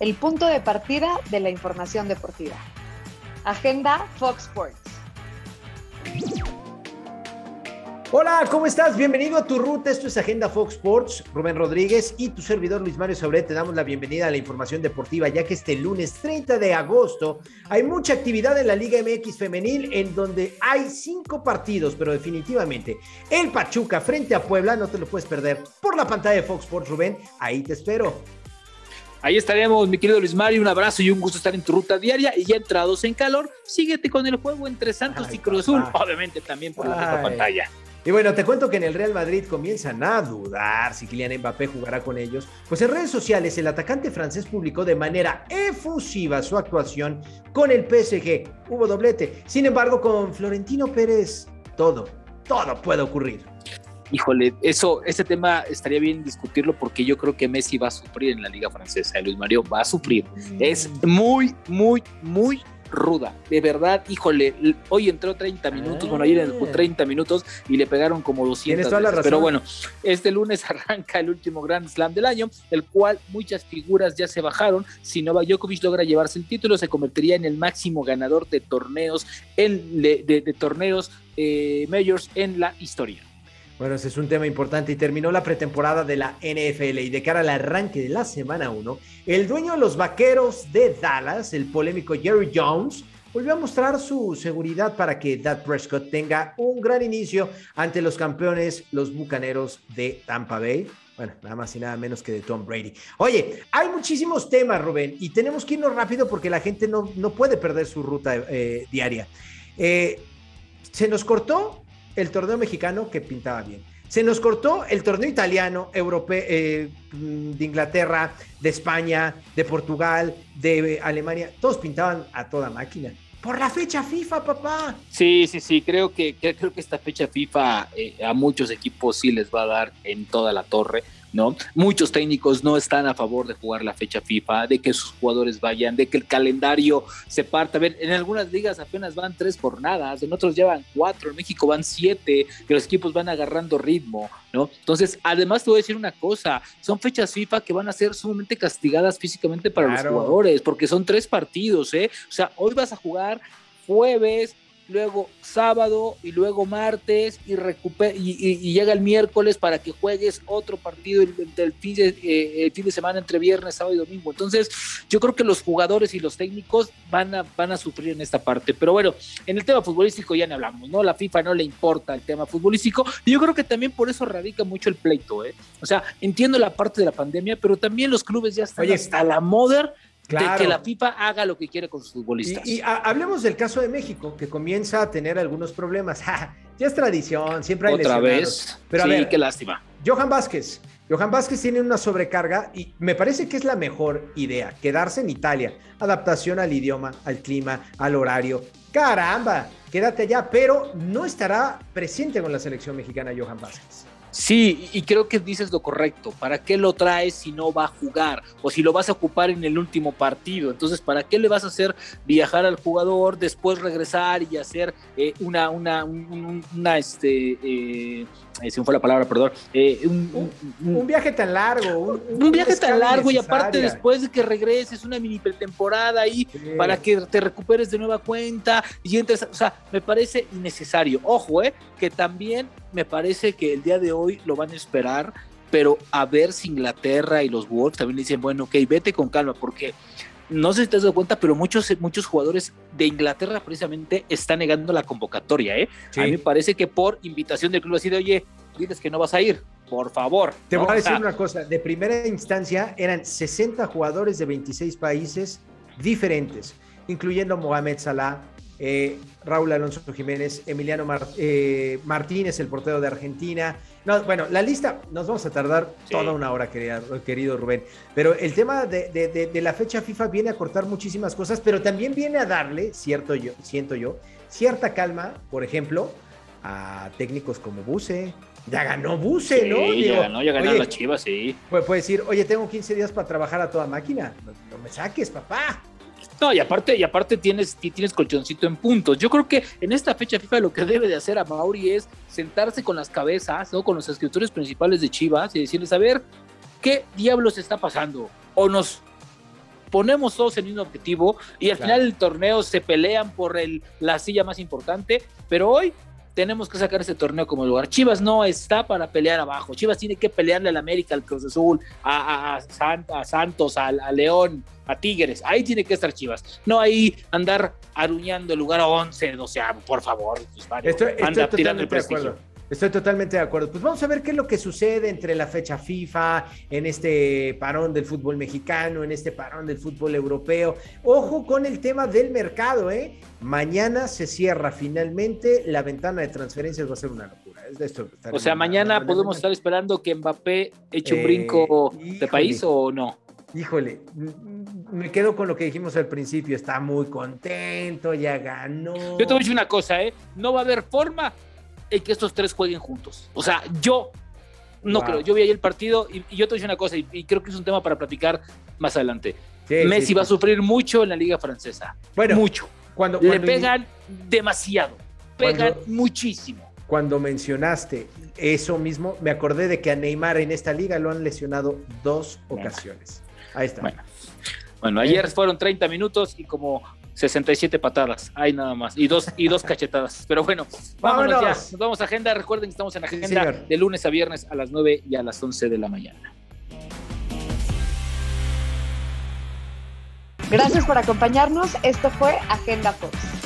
el punto de partida de la información deportiva. Agenda Fox Sports. Hola, ¿cómo estás? Bienvenido a tu ruta. Esto es Agenda Fox Sports. Rubén Rodríguez y tu servidor Luis Mario Sobre te damos la bienvenida a la información deportiva, ya que este lunes 30 de agosto hay mucha actividad en la Liga MX Femenil, en donde hay cinco partidos, pero definitivamente el Pachuca frente a Puebla no te lo puedes perder por la pantalla de Fox Sports, Rubén. Ahí te espero. Ahí estaremos, mi querido Luis Mario. Un abrazo y un gusto estar en tu ruta diaria. Y ya entrados en calor, síguete con el juego entre Santos y Cruz Azul, obviamente también por la pantalla. Y bueno, te cuento que en el Real Madrid comienzan a dudar si Kylian Mbappé jugará con ellos. Pues en redes sociales el atacante francés publicó de manera efusiva su actuación con el PSG. Hubo doblete. Sin embargo, con Florentino Pérez, todo, todo puede ocurrir. Híjole, eso, este tema estaría bien discutirlo porque yo creo que Messi va a sufrir en la Liga Francesa. Luis Mario va a sufrir. Es muy, muy, muy ruda. De verdad, híjole, hoy entró 30 minutos, bueno, ayer entró 30 minutos y le pegaron como 200 Pero bueno, este lunes arranca el último Grand Slam del año, el cual muchas figuras ya se bajaron. Si Novak Djokovic logra llevarse el título, se convertiría en el máximo ganador de torneos, en, de, torneos eh, majors en la historia. Bueno, ese es un tema importante y terminó la pretemporada de la NFL y de cara al arranque de la semana 1, el dueño de los Vaqueros de Dallas, el polémico Jerry Jones, volvió a mostrar su seguridad para que Dak Prescott tenga un gran inicio ante los campeones, los Bucaneros de Tampa Bay. Bueno, nada más y nada menos que de Tom Brady. Oye, hay muchísimos temas, Rubén, y tenemos que irnos rápido porque la gente no, no puede perder su ruta eh, diaria. Eh, se nos cortó el torneo mexicano que pintaba bien. Se nos cortó el torneo italiano, europeo, eh, de Inglaterra, de España, de Portugal, de Alemania. Todos pintaban a toda máquina. Por la fecha FIFA, papá. Sí, sí, sí. Creo que, creo que esta fecha FIFA eh, a muchos equipos sí les va a dar en toda la torre. ¿No? Muchos técnicos no están a favor de jugar la fecha FIFA, de que sus jugadores vayan, de que el calendario se parta. A ver, en algunas ligas apenas van tres jornadas, en otros llevan cuatro, en México van siete, que los equipos van agarrando ritmo, ¿no? Entonces, además te voy a decir una cosa, son fechas FIFA que van a ser sumamente castigadas físicamente para los jugadores, porque son tres partidos, ¿eh? O sea, hoy vas a jugar jueves, luego sábado y luego martes y, y, llega el miércoles para que juegues otro partido el, fin de, eh, el fin de semana entre viernes, sábado y domingo. Entonces, yo creo que los jugadores y los técnicos van a, van a sufrir en esta parte. Pero bueno, en el tema futbolístico ya no hablamos, ¿no? La FIFA no le importa el tema futbolístico y yo creo que también por eso radica mucho el pleito, ¿eh? O sea, entiendo la parte de la pandemia, pero también los clubes ya están hasta la moda de que la FIFA haga lo que quiere con sus futbolistas. Y, hablemos del caso de México, que comienza a tener algunos problemas. ya es tradición, siempre hay Otra vez. Pero sí, qué lástima. Johan Vázquez. Johan Vázquez tiene una sobrecarga y me parece que es la mejor idea, quedarse en Italia. Adaptación al idioma, al clima, al horario. Caramba, quédate allá, pero no estará presente con la selección mexicana Johan Vázquez. Sí, y creo que dices lo correcto. ¿Para qué lo traes si no va a jugar? O si lo vas a ocupar en el último partido. Entonces, ¿para qué le vas a hacer viajar al jugador, después regresar y hacer eh, una, una, una, este, eh, eh, se me fue la palabra, perdón. Eh, un, viaje tan largo. Un, viaje tan largo y aparte después de que regreses una mini pretemporada ahí para que te recuperes de nueva cuenta y entres, o sea, me parece innecesario. Ojo, eh, que también me parece que el día de hoy lo van a esperar, pero a ver si Inglaterra y los Wolves también dicen, bueno, ok, vete con calma, porque no sé si te has dado cuenta, pero muchos, muchos jugadores de Inglaterra precisamente están negando la convocatoria, ¿eh? A mí me parece que por invitación del club así de, oye, dices que no vas a ir, por favor. Te voy a decir una cosa, de primera instancia eran 60 jugadores de 26 países diferentes, incluyendo Mohamed Salah, eh, Raúl Alonso Jiménez, Emiliano eh, Martínez, el portero de Argentina. No, bueno, la lista nos vamos a tardar toda una hora, querido Rubén. Pero el tema de, la fecha FIFA viene a cortar muchísimas cosas, pero también viene a darle, cierto yo, siento yo, cierta calma, por ejemplo, a técnicos como Buse. Ya ganó Buse, ¿no? ya ganó, ya ganó la Chivas, sí. Puede, decir, oye, tengo 15 días para trabajar a toda máquina. no me saques, papá. No, y aparte, y aparte tienes, tienes colchoncito en puntos. Yo creo que en esta fecha FIFA lo que debe de hacer a Mauri es sentarse con las cabezas, ¿no? Con los escritores principales de Chivas y decirles, a ver, ¿qué diablos está pasando? O nos ponemos todos el mismo objetivo y al final del torneo se pelean por el, la silla más importante, pero hoy tenemos que sacar ese torneo como lugar. Chivas no está para pelear abajo. Chivas tiene que pelearle al América, al Cruz Azul, a, a, Santos, a, León, a Tigres. Ahí tiene que estar Chivas. No ahí andar aruñando el lugar a 11, 12, por favor. Pues, estoy, anda tirando el prestigio. Estoy totalmente de acuerdo. Pues vamos a ver qué es lo que sucede entre la fecha FIFA, en este parón del fútbol mexicano, en este parón del fútbol europeo. Ojo con el tema del mercado, ¿eh? Mañana se cierra finalmente la ventana de transferencias, va a ser una locura. o sea, mañana podemos estar esperando que Mbappé eche un brinco eh, de país o no. Híjole, me quedo con lo que dijimos al principio, está muy contento, ya ganó. Yo te voy a decir una cosa, ¿eh? No va a haber forma en que estos tres jueguen juntos. O sea, yo no creo. Yo vi ahí el partido y, yo te decir una cosa, y, creo que es un tema para platicar más adelante. Messi va a sufrir mucho en la liga francesa. Bueno, mucho. Cuando, Le pegan demasiado. Pegan muchísimo. Cuando mencionaste eso mismo, me acordé de que a Neymar en esta liga lo han lesionado dos ocasiones. Ahí está. Bueno, bueno ayer fueron 30 minutos y como 67 patadas, hay nada más, y dos, y dos cachetadas. Pero bueno, vámonos, ya, nos vamos a agenda. Recuerden que estamos en agenda de lunes a viernes a las 9 y a las 11 de la mañana. Gracias por acompañarnos. Esto fue Agenda Fox.